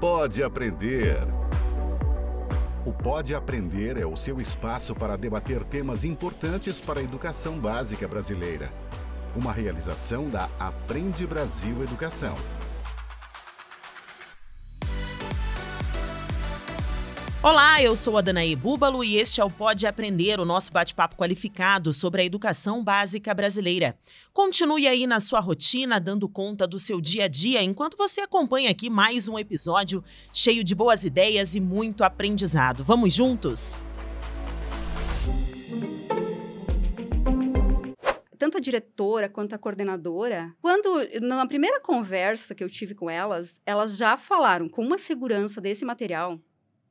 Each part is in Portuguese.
Pode Aprender. O Pode Aprender é o seu espaço para debater temas importantes para a educação básica brasileira. Uma realização da Aprende Brasil Educação. Olá, eu sou a Danaí Búbalo e este é o Pode Aprender, o nosso bate-papo qualificado sobre a educação básica brasileira. Continue aí na sua rotina, dando conta do seu dia a dia, enquanto você acompanha aqui mais um episódio cheio de boas ideias e muito aprendizado. Vamos juntos? tanto a diretora quanto a coordenadora, quando na primeira conversa que eu tive com elas, elas já falaram com uma segurança desse material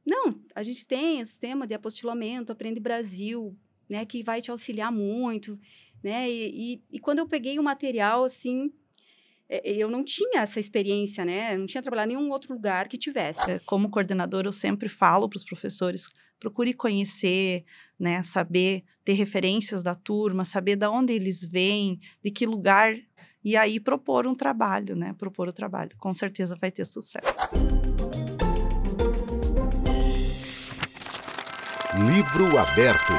não, a gente tem o sistema de apostilamento, Aprende Brasil, né, que vai te auxiliar muito, né? E, e, e quando eu peguei o material, assim, é, eu não tinha essa experiência, né? Não tinha trabalhado em nenhum outro lugar que tivesse. É, como coordenadora, eu sempre falo para os professores: procure conhecer, né? Saber ter referências da turma, saber de onde eles vêm, de que lugar, e aí propor um trabalho, né? Propor o trabalho. Com certeza vai ter sucesso. Livro aberto.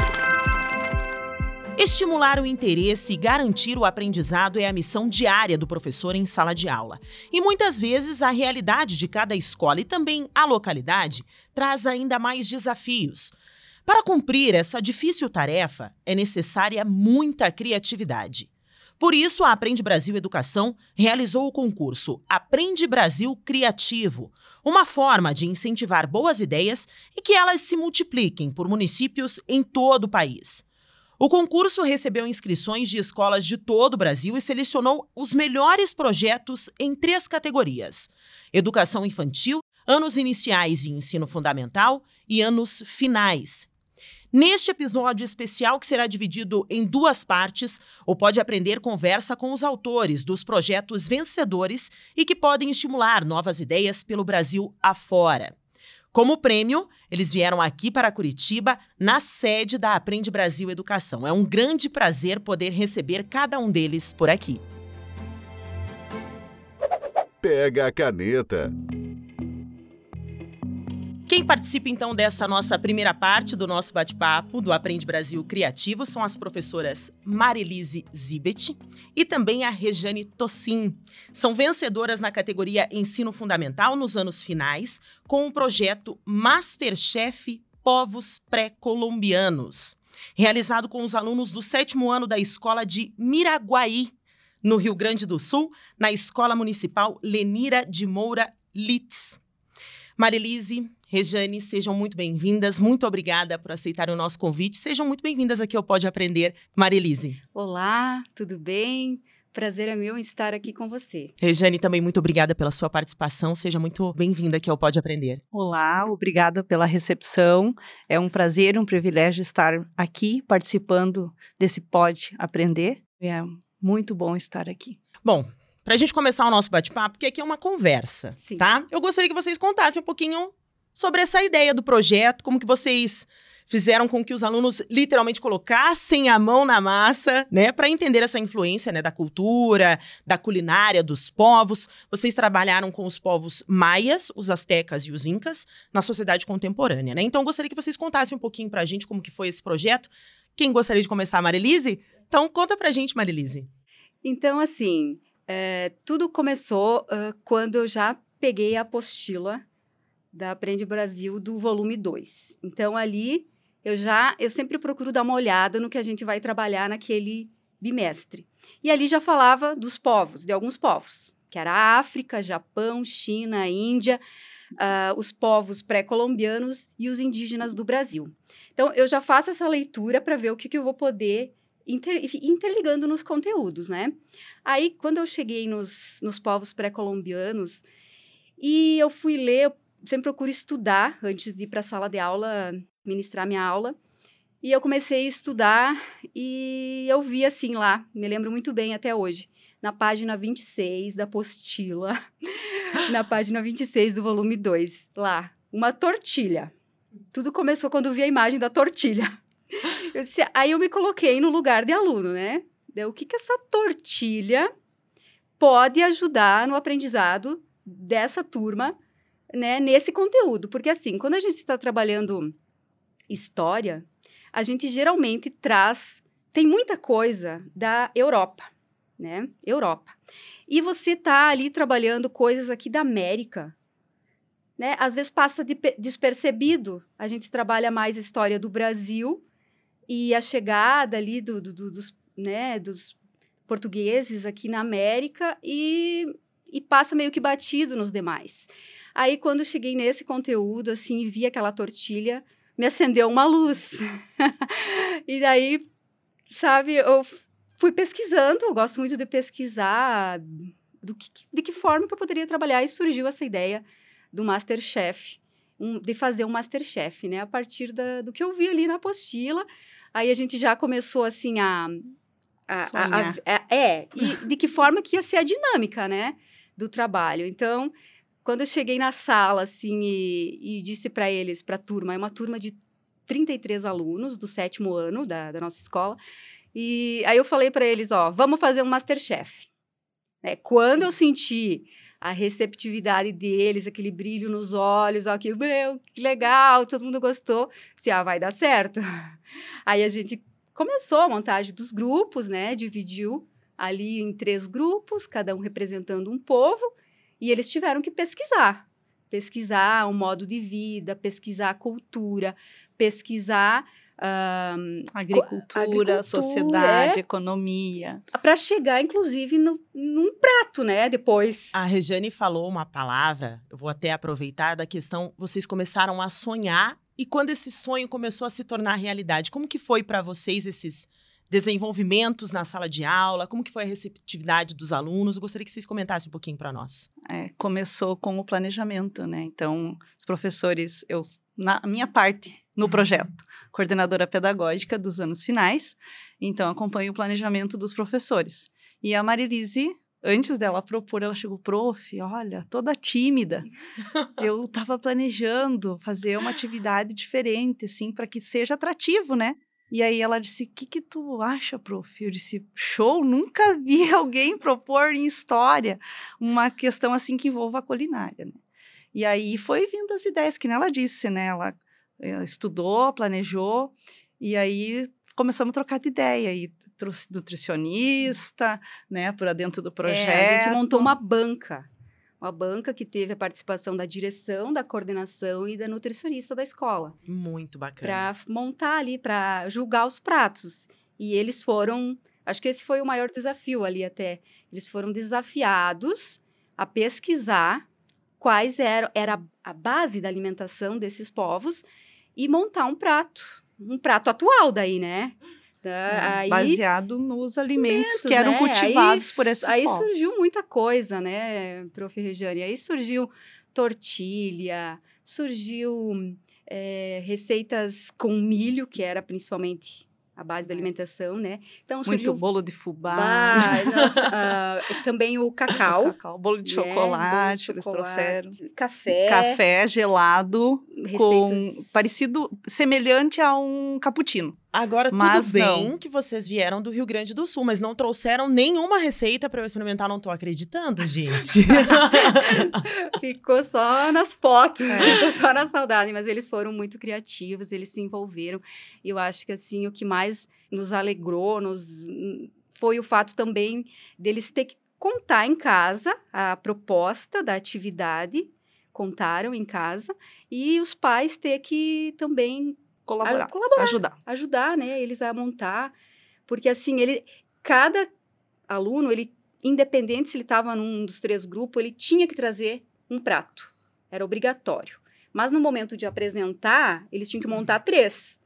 Estimular o interesse e garantir o aprendizado é a missão diária do professor em sala de aula. E muitas vezes a realidade de cada escola e também a localidade traz ainda mais desafios. Para cumprir essa difícil tarefa, é necessária muita criatividade. Por isso, a Aprende Brasil Educação realizou o concurso Aprende Brasil Criativo, uma forma de incentivar boas ideias e que elas se multipliquem por municípios em todo o país. O concurso recebeu inscrições de escolas de todo o Brasil e selecionou os melhores projetos em três categorias: educação infantil, anos iniciais e ensino fundamental e anos finais. Neste episódio especial, que será dividido em duas partes, o Pode Aprender conversa com os autores dos projetos vencedores e que podem estimular novas ideias pelo Brasil afora. Como prêmio, eles vieram aqui para Curitiba, na sede da Aprende Brasil Educação. É um grande prazer poder receber cada um deles por aqui. Pega a caneta. Quem participa então dessa nossa primeira parte do nosso bate-papo do Aprende Brasil Criativo são as professoras Marilise Zibet e também a Rejane Tossin. São vencedoras na categoria Ensino Fundamental nos anos finais com o projeto Masterchef Povos Pré-Colombianos, realizado com os alunos do sétimo ano da escola de Miraguaí, no Rio Grande do Sul, na Escola Municipal Lenira de Moura Litz. Marilise, Rejane, sejam muito bem-vindas. Muito obrigada por aceitar o nosso convite. Sejam muito bem-vindas aqui ao Pode Aprender. Marilise. Olá, tudo bem? Prazer é meu estar aqui com você. Rejane, também muito obrigada pela sua participação. Seja muito bem-vinda aqui ao Pode Aprender. Olá, obrigada pela recepção. É um prazer, um privilégio estar aqui participando desse Pode Aprender. É muito bom estar aqui. Bom, para a gente começar o nosso bate-papo, porque aqui é uma conversa, Sim. tá? Eu gostaria que vocês contassem um pouquinho sobre essa ideia do projeto, como que vocês fizeram com que os alunos literalmente colocassem a mão na massa, né, para entender essa influência, né, da cultura, da culinária dos povos. Vocês trabalharam com os povos maias, os astecas e os incas na sociedade contemporânea, né? Então, gostaria que vocês contassem um pouquinho para a gente como que foi esse projeto. Quem gostaria de começar, Marilise? Então, conta para a gente, Marilise. Então, assim, é, tudo começou uh, quando eu já peguei a apostila da Aprende Brasil do volume 2. Então ali eu já eu sempre procuro dar uma olhada no que a gente vai trabalhar naquele bimestre. E ali já falava dos povos, de alguns povos, que era África, Japão, China, Índia, uh, os povos pré-colombianos e os indígenas do Brasil. Então eu já faço essa leitura para ver o que, que eu vou poder Inter, interligando nos conteúdos, né? Aí, quando eu cheguei nos, nos povos pré-colombianos, e eu fui ler, sempre procuro estudar antes de ir para a sala de aula, ministrar minha aula. E eu comecei a estudar e eu vi assim lá, me lembro muito bem até hoje, na página 26 da apostila, na página 26 do volume 2, lá, uma tortilha. Tudo começou quando eu vi a imagem da tortilha. Eu disse, aí eu me coloquei no lugar de aluno, né? O que que essa tortilha pode ajudar no aprendizado dessa turma né, nesse conteúdo. Porque, assim, quando a gente está trabalhando história, a gente geralmente traz. Tem muita coisa da Europa, né? Europa. E você está ali trabalhando coisas aqui da América, né? Às vezes passa de, despercebido. A gente trabalha mais a história do Brasil e a chegada ali do, do, do, dos, né, dos portugueses aqui na América e, e passa meio que batido nos demais. Aí, quando cheguei nesse conteúdo, assim, vi aquela tortilha, me acendeu uma luz. e daí, sabe, eu fui pesquisando, eu gosto muito de pesquisar do que, de que forma que eu poderia trabalhar, e surgiu essa ideia do Masterchef, um, de fazer um Masterchef, né? A partir da, do que eu vi ali na apostila. Aí a gente já começou, assim, a... a, a, a é, e de que forma que ia ser a dinâmica, né? Do trabalho. Então, quando eu cheguei na sala, assim, e, e disse para eles, para a turma, é uma turma de 33 alunos do sétimo ano da, da nossa escola, e aí eu falei para eles, ó, vamos fazer um Masterchef. É, quando eu senti a receptividade deles, aquele brilho nos olhos, ó, que, meu, que legal, todo mundo gostou, disse, ah, vai dar certo. Aí a gente começou a montagem dos grupos, né, dividiu ali em três grupos, cada um representando um povo, e eles tiveram que pesquisar. Pesquisar o modo de vida, pesquisar a cultura, pesquisar um, agricultura, agricultura, sociedade, é, economia. Para chegar, inclusive, no, num prato, né? Depois. A Regiane falou uma palavra, eu vou até aproveitar da questão, vocês começaram a sonhar e quando esse sonho começou a se tornar realidade, como que foi para vocês esses desenvolvimentos na sala de aula? Como que foi a receptividade dos alunos? Eu gostaria que vocês comentassem um pouquinho para nós. É, começou com o planejamento, né? Então, os professores, eu na minha parte no projeto, coordenadora pedagógica dos anos finais, então acompanho o planejamento dos professores. E a Marilise antes dela propor, ela chegou, prof, olha, toda tímida. Eu estava planejando fazer uma atividade diferente, assim, para que seja atrativo, né? E aí ela disse: O que, que tu acha, prof? Eu disse: Show, nunca vi alguém propor em história uma questão assim que envolva a culinária. Né? E aí foi vindo as ideias, que ela disse, né? Ela, ela estudou, planejou, e aí começamos a trocar de ideia. E trouxe nutricionista, né, para dentro do projeto. É, a gente montou uma banca uma banca que teve a participação da direção, da coordenação e da nutricionista da escola. Muito bacana. Para montar ali, para julgar os pratos. E eles foram, acho que esse foi o maior desafio ali até. Eles foram desafiados a pesquisar quais eram era a base da alimentação desses povos e montar um prato, um prato atual daí, né? Tá? Aí, baseado nos alimentos que eram né? cultivados aí, por esses aí povos. Aí surgiu muita coisa, né, prof. Regiane? Aí surgiu tortilha, surgiu é, receitas com milho, que era principalmente a base da alimentação, né? Então Muito bolo de fubá. nossa, uh, também o cacau. O cacau bolo de né? chocolate, bolo de eles trouxeram. Café. Café gelado Receitas... com parecido, semelhante a um cappuccino. Agora, mas tudo bem não. que vocês vieram do Rio Grande do Sul, mas não trouxeram nenhuma receita para eu experimentar. Não tô acreditando, gente. ficou só nas fotos, é. ficou só na saudade. Mas eles foram muito criativos, eles se envolveram. E eu acho que, assim, o que mais nos alegrou nos, foi o fato também deles ter que contar em casa a proposta da atividade, contaram em casa, e os pais ter que também colaborar, colaborar, ajudar. Ajudar, né, eles a montar, porque assim, ele cada aluno, ele independente se ele estava num dos três grupos, ele tinha que trazer um prato. Era obrigatório. Mas no momento de apresentar, eles tinham que montar três.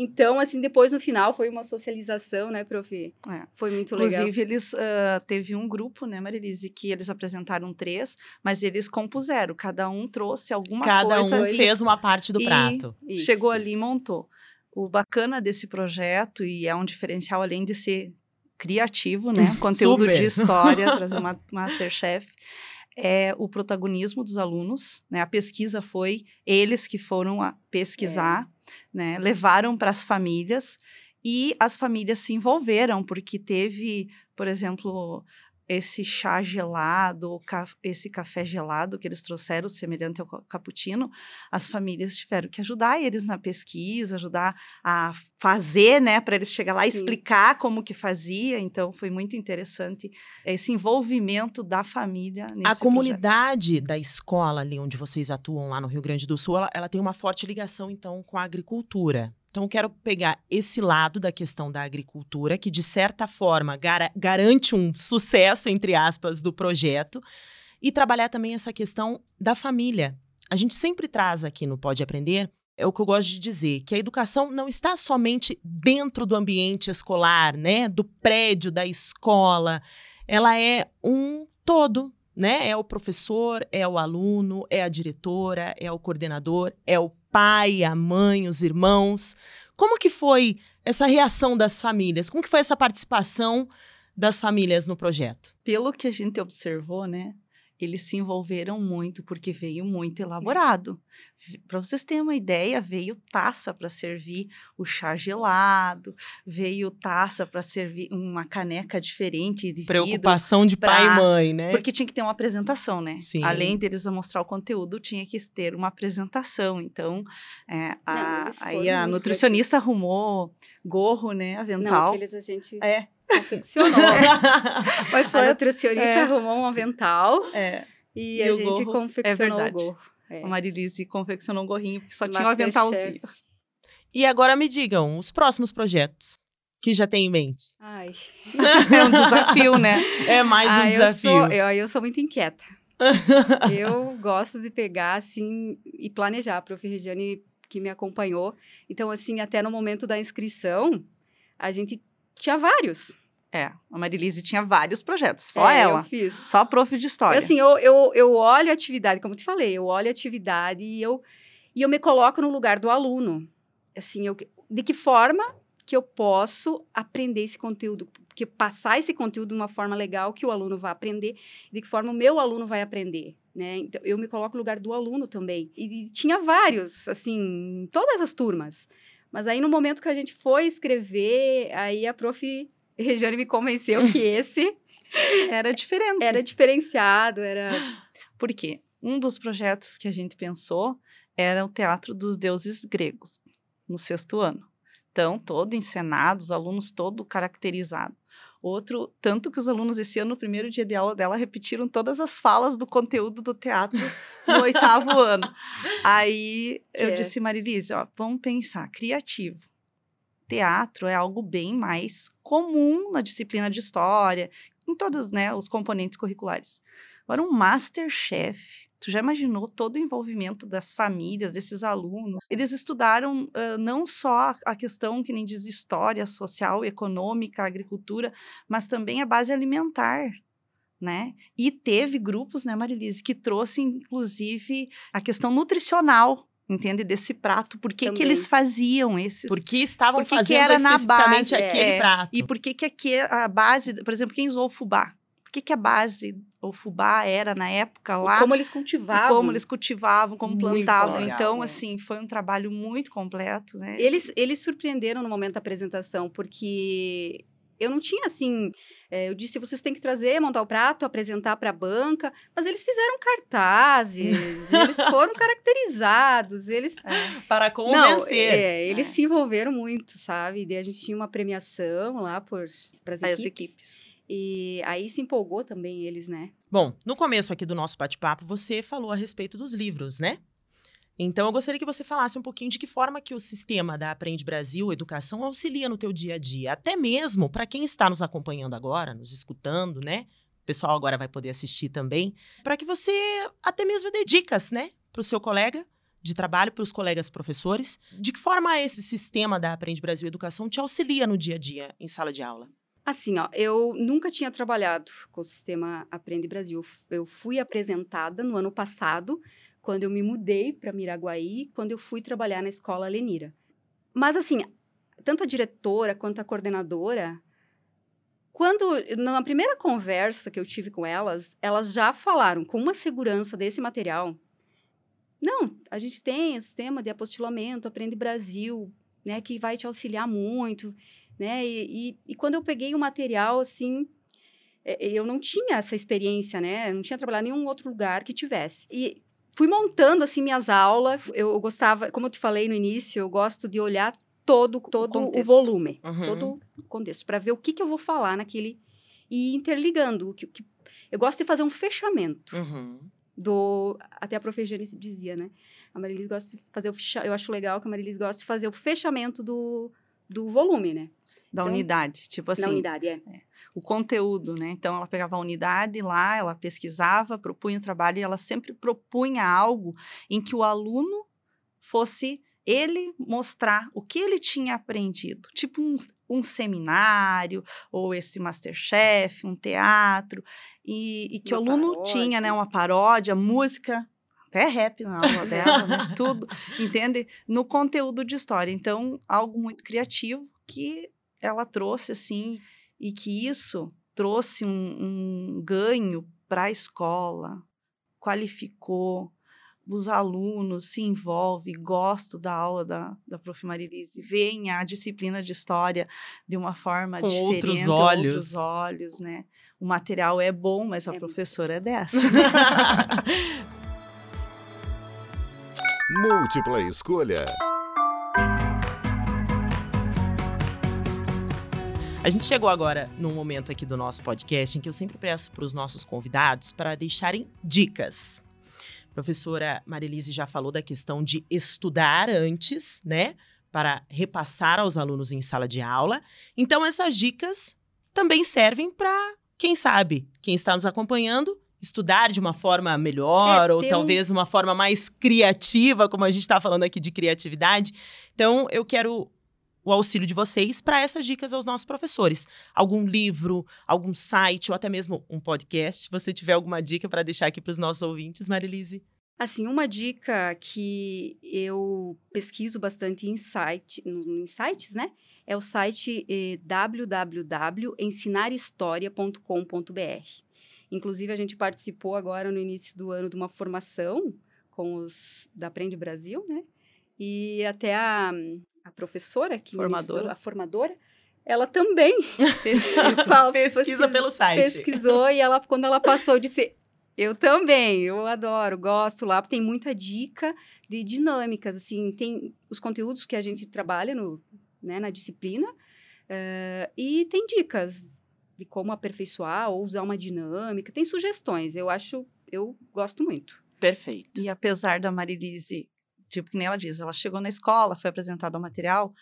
Então, assim, depois no final foi uma socialização, né, prof? É. Foi muito legal. Inclusive, eles uh, teve um grupo, né, Marilise, que eles apresentaram três, mas eles compuseram. Cada um trouxe alguma cada coisa. Cada um fez uma parte do prato. Isso. Chegou ali e montou. O bacana desse projeto, e é um diferencial além de ser criativo, né? Conteúdo Super. de história, trazer uma Masterchef é o protagonismo dos alunos, né? A pesquisa foi eles que foram a pesquisar, é. Né? Levaram para as famílias e as famílias se envolveram porque teve, por exemplo, esse chá gelado, esse café gelado que eles trouxeram, semelhante ao cappuccino, as famílias tiveram que ajudar eles na pesquisa, ajudar a fazer, né, para eles chegar lá e explicar como que fazia. Então, foi muito interessante esse envolvimento da família. a comunidade projeto. da escola ali onde vocês atuam lá no Rio Grande do Sul, ela, ela tem uma forte ligação então com a agricultura. Então, eu quero pegar esse lado da questão da agricultura, que de certa forma gar garante um sucesso, entre aspas, do projeto, e trabalhar também essa questão da família. A gente sempre traz aqui no Pode Aprender, é o que eu gosto de dizer, que a educação não está somente dentro do ambiente escolar, né, do prédio, da escola. Ela é um todo, né? É o professor, é o aluno, é a diretora, é o coordenador, é o pai, a mãe, os irmãos. Como que foi essa reação das famílias? Como que foi essa participação das famílias no projeto? Pelo que a gente observou, né? Eles se envolveram muito porque veio muito elaborado. Para vocês terem uma ideia, veio taça para servir o chá gelado, veio taça para servir uma caneca diferente de Preocupação de pra... pai e mãe, né? Porque tinha que ter uma apresentação, né? Sim. Além deles mostrar o conteúdo, tinha que ter uma apresentação. Então, é, a, Não, aí a nutricionista arrumou gorro, né? Avental. Não, aqueles a gente... É, confeccionou. Mas a nutricionista é. arrumou um avental é. e, e, a gente gorro, confeccionou é o gorro. É. A Marilise confeccionou um gorrinho porque só tinha um aventalzinho. Chef. E agora me digam, os próximos projetos que já tem em mente? Ai. é um desafio, né? É mais um desafio. Eu sou, eu, eu sou muito inquieta. eu gosto de pegar, assim, e planejar. A prof. Regiane, que me acompanhou. Então, assim, até no momento da inscrição, a gente tinha vários. É, a Marilise tinha vários projetos, só é, ela. Eu fiz. Só prof de história. Assim, eu, eu, eu olho a atividade, como eu te falei, eu olho a atividade e eu, e eu me coloco no lugar do aluno. Assim, eu, de que forma que eu posso aprender esse conteúdo, que passar esse conteúdo de uma forma legal que o aluno vai aprender, de que forma o meu aluno vai aprender, né? Então, eu me coloco no lugar do aluno também. E, e tinha vários, assim, todas as turmas. Mas aí, no momento que a gente foi escrever, aí a prof. Regiane me convenceu que esse. era diferente. Era diferenciado, era. Por quê? Um dos projetos que a gente pensou era o Teatro dos Deuses Gregos, no sexto ano. Então, todo encenado, os alunos todo caracterizado. Outro, tanto que os alunos esse ano, no primeiro dia de aula dela, repetiram todas as falas do conteúdo do teatro no oitavo ano. Aí que eu é? disse, Marilise, ó, vamos pensar, criativo. Teatro é algo bem mais comum na disciplina de história, em todos né, os componentes curriculares. Agora, um Masterchef Tu já imaginou todo o envolvimento das famílias, desses alunos? Eles estudaram uh, não só a questão que nem diz história social, econômica, agricultura, mas também a base alimentar. Né? E teve grupos, né, Marilise, que trouxe, inclusive, a questão nutricional entende? Desse prato. Por que, que eles faziam esses? Porque estavam por que fazendo que era na base, aquele é, prato. E por que, que aqui, a base, por exemplo, quem usou o fubá? Por que, que a base o fubá era na época lá. como eles cultivavam. Como eles cultivavam, como muito plantavam. Legal, então, né? assim, foi um trabalho muito completo, né? Eles, eles surpreenderam no momento da apresentação, porque eu não tinha assim. É, eu disse: vocês têm que trazer, montar o prato, apresentar para a banca. Mas eles fizeram cartazes, eles foram caracterizados, eles. É. Para convencer. Não, é, eles é. se envolveram muito, sabe? E a gente tinha uma premiação lá para as equipes. equipes. E aí se empolgou também eles, né? Bom, no começo aqui do nosso bate-papo, você falou a respeito dos livros, né? Então, eu gostaria que você falasse um pouquinho de que forma que o sistema da Aprende Brasil Educação auxilia no teu dia a dia, até mesmo para quem está nos acompanhando agora, nos escutando, né? O pessoal agora vai poder assistir também, para que você até mesmo dê dicas, né, para o seu colega de trabalho, para os colegas professores, de que forma esse sistema da Aprende Brasil Educação te auxilia no dia a dia em sala de aula. Assim, ó, eu nunca tinha trabalhado com o sistema Aprende Brasil. Eu fui apresentada no ano passado, quando eu me mudei para Miraguaí, quando eu fui trabalhar na escola Lenira. Mas, assim, tanto a diretora quanto a coordenadora, quando, na primeira conversa que eu tive com elas, elas já falaram com uma segurança desse material. Não, a gente tem o sistema de apostilamento, Aprende Brasil, né, que vai te auxiliar muito né? E, e, e quando eu peguei o material, assim, é, eu não tinha essa experiência, né? Eu não tinha trabalhado em nenhum outro lugar que tivesse. E fui montando, assim, minhas aulas. Eu gostava, como eu te falei no início, eu gosto de olhar todo, todo o, o volume, uhum. todo o contexto, para ver o que, que eu vou falar naquele... E interligando. O que, que, eu gosto de fazer um fechamento. Uhum. Do, até a Prof. dizia, né? A Marilis gosta de fazer o eu acho legal que a Marilis gosta de fazer o fechamento do, do volume, né? Da então, unidade, tipo assim. Da unidade, é. é. O conteúdo, né? Então, ela pegava a unidade lá, ela pesquisava, propunha o trabalho e ela sempre propunha algo em que o aluno fosse ele mostrar o que ele tinha aprendido, tipo um, um seminário, ou esse Masterchef, um teatro, e, e que uma o aluno paródia. tinha, né, uma paródia, música, até rap na aula dela, né, tudo, entende? No conteúdo de história. Então, algo muito criativo que ela trouxe, assim, e que isso trouxe um, um ganho para a escola, qualificou, os alunos se envolvem, gostam da aula da, da Prof. Marilise, veem a disciplina de história de uma forma com diferente, outros olhos. outros olhos, né? O material é bom, mas a é professora é dessa. Múltipla escolha. A gente chegou agora num momento aqui do nosso podcast em que eu sempre peço para os nossos convidados para deixarem dicas. A professora Marilise já falou da questão de estudar antes, né? Para repassar aos alunos em sala de aula. Então, essas dicas também servem para, quem sabe, quem está nos acompanhando, estudar de uma forma melhor, é, ou talvez um... uma forma mais criativa, como a gente está falando aqui de criatividade. Então, eu quero o auxílio de vocês para essas dicas aos nossos professores. Algum livro, algum site ou até mesmo um podcast. Se você tiver alguma dica para deixar aqui para os nossos ouvintes, Marilise. Assim, uma dica que eu pesquiso bastante em, site, em sites, né? É o site eh, www.ensinarehistoria.com.br. Inclusive, a gente participou agora no início do ano de uma formação com os da Aprende Brasil, né? E até a, a professora que formadora. a formadora, ela também pesquisa, pesquisa pelo site. Pesquisou e ela, quando ela passou, disse: Eu também, eu adoro, gosto lá, tem muita dica de dinâmicas, assim, tem os conteúdos que a gente trabalha no, né, na disciplina, uh, e tem dicas de como aperfeiçoar ou usar uma dinâmica, tem sugestões, eu acho, eu gosto muito. Perfeito. E apesar da Marilise tipo, que nem ela diz, ela chegou na escola, foi apresentado o material.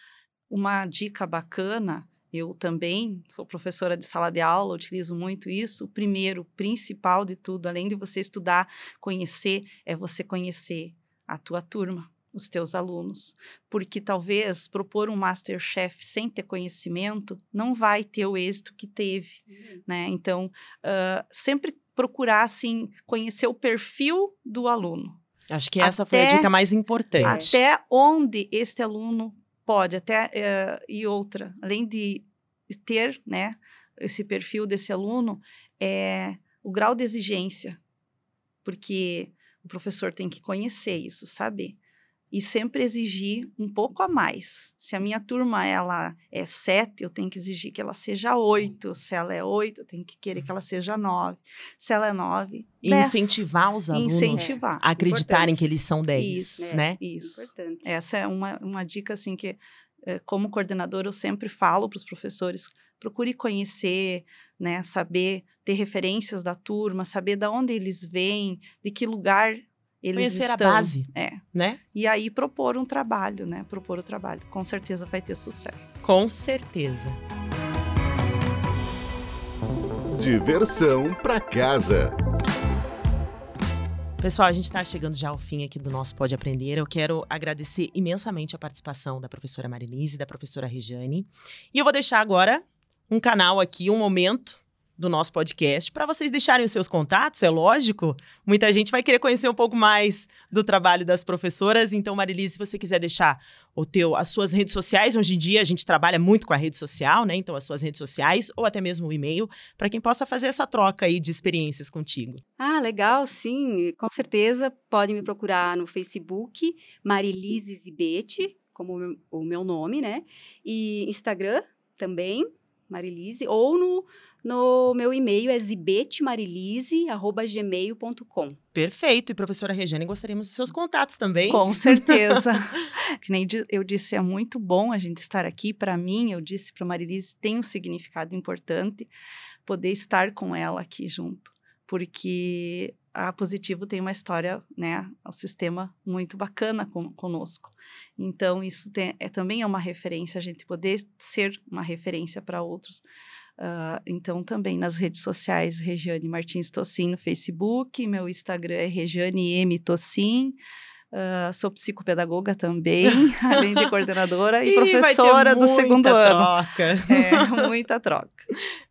Uma dica bacana, eu também sou professora de sala de aula, utilizo muito isso. O primeiro, principal de tudo, além de você estudar, conhecer, é você conhecer a tua turma, os teus alunos, porque talvez propor um Masterchef sem ter conhecimento não vai ter o êxito que teve, uhum. né? Então, uh, sempre procurar, assim, conhecer o perfil do aluno, Acho que essa até, foi a dica mais importante. Até onde esse aluno pode, até uh, e outra, além de ter, né, esse perfil desse aluno, é o grau de exigência, porque o professor tem que conhecer isso, saber e sempre exigir um pouco a mais. Se a minha turma ela é sete, eu tenho que exigir que ela seja oito. Se ela é oito, eu tenho que querer que ela seja nove. Se ela é nove, e incentivar os alunos incentivar. a acreditarem Importante. que eles são dez, isso, né? É, isso. Importante. Essa é uma, uma dica assim que eh, como coordenadora eu sempre falo para os professores procure conhecer, né, saber ter referências da turma, saber de onde eles vêm, de que lugar eles Conhecer estão, a base, é. né? E aí propor um trabalho, né? Propor o trabalho. Com certeza vai ter sucesso. Com certeza. Diversão para casa. Pessoal, a gente está chegando já ao fim aqui do nosso Pode Aprender. Eu quero agradecer imensamente a participação da professora Marilise e da professora Regiane. E eu vou deixar agora um canal aqui, um momento do nosso podcast para vocês deixarem os seus contatos, é lógico. Muita gente vai querer conhecer um pouco mais do trabalho das professoras. Então, Marilise, se você quiser deixar o teu, as suas redes sociais, hoje em dia a gente trabalha muito com a rede social, né? Então, as suas redes sociais ou até mesmo o e-mail, para quem possa fazer essa troca aí de experiências contigo. Ah, legal, sim. Com certeza, podem me procurar no Facebook, Marilise Zibete, como o meu nome, né? E Instagram também, Marilise, ou no No meu e-mail é zibetemarilise.gmail.com. Perfeito. E professora Regiane, gostaríamos dos seus contatos também. Com certeza. que nem eu disse, é muito bom a gente estar aqui. Para mim, eu disse para Marilise, tem um significado importante poder estar com ela aqui junto. Porque a Positivo tem uma história, né, o um sistema muito bacana com, conosco. Então, isso tem, é, também é uma referência, a gente poder ser uma referência para outros. Uh, então, também nas redes sociais, Regiane Martins Tocin no Facebook, meu Instagram é Regiane M. Tocin. Uh, sou psicopedagoga também, além de coordenadora e, e professora do segundo troca. ano. É, muita troca.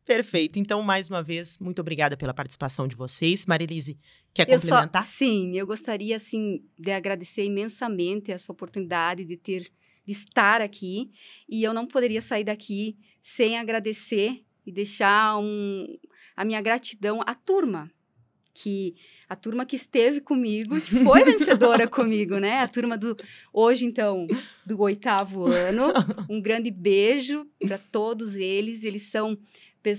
Perfeito. Então, mais uma vez, muito obrigada pela participação de vocês. Marilise, quer eu complementar? Só, sim, eu gostaria, assim, de agradecer imensamente essa oportunidade de ter, de estar aqui. E eu não poderia sair daqui sem agradecer e deixar um, a minha gratidão à turma, que a turma que esteve comigo, que foi vencedora comigo, né? A turma do hoje então do oitavo ano. Um grande beijo para todos eles. Eles são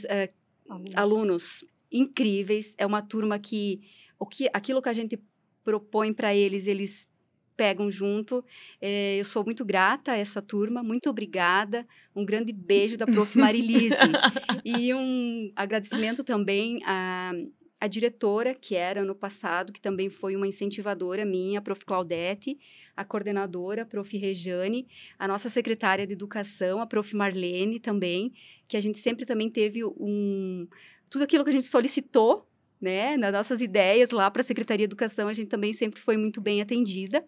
é, alunos. alunos. incríveis. É uma turma que o que aquilo que a gente propõe para eles, eles pegam junto. É, eu sou muito grata a essa turma, muito obrigada. Um grande beijo da Prof. Marilise. e um agradecimento também a a diretora, que era ano passado, que também foi uma incentivadora minha, a Prof. Claudete, a coordenadora, a Prof. Rejane, a nossa secretária de Educação, a Prof. Marlene também, que a gente sempre também teve um tudo aquilo que a gente solicitou, né, nas nossas ideias lá para a Secretaria de Educação, a gente também sempre foi muito bem atendida.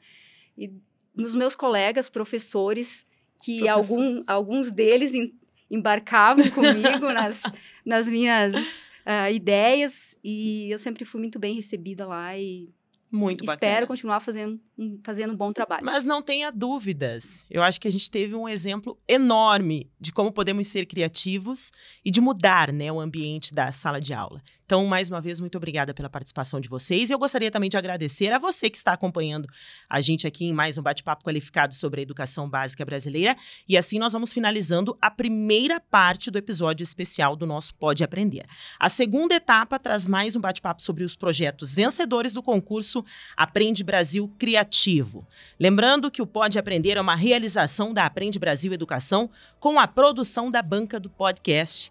E nos meus colegas, professores, que algum, alguns deles em, embarcavam comigo nas, nas minhas uh, ideias, e eu sempre fui muito bem recebida lá e muito Espero bacana. continuar fazendo, fazendo um bom trabalho. Mas não tenha dúvidas. Eu acho que a gente teve um exemplo enorme de como podemos ser criativos e de mudar né, o ambiente da sala de aula. Então, mais uma vez, muito obrigada pela participação de vocês. E eu gostaria também de agradecer a você que está acompanhando a gente aqui em mais um bate-papo qualificado sobre a educação básica brasileira. E assim nós vamos finalizando a primeira parte do episódio especial do nosso Pode Aprender. A segunda etapa traz mais um bate-papo sobre os projetos vencedores do concurso Aprende Brasil Criativo. Lembrando que o Pode Aprender é uma realização da Aprende Brasil Educação com a produção da banca do podcast.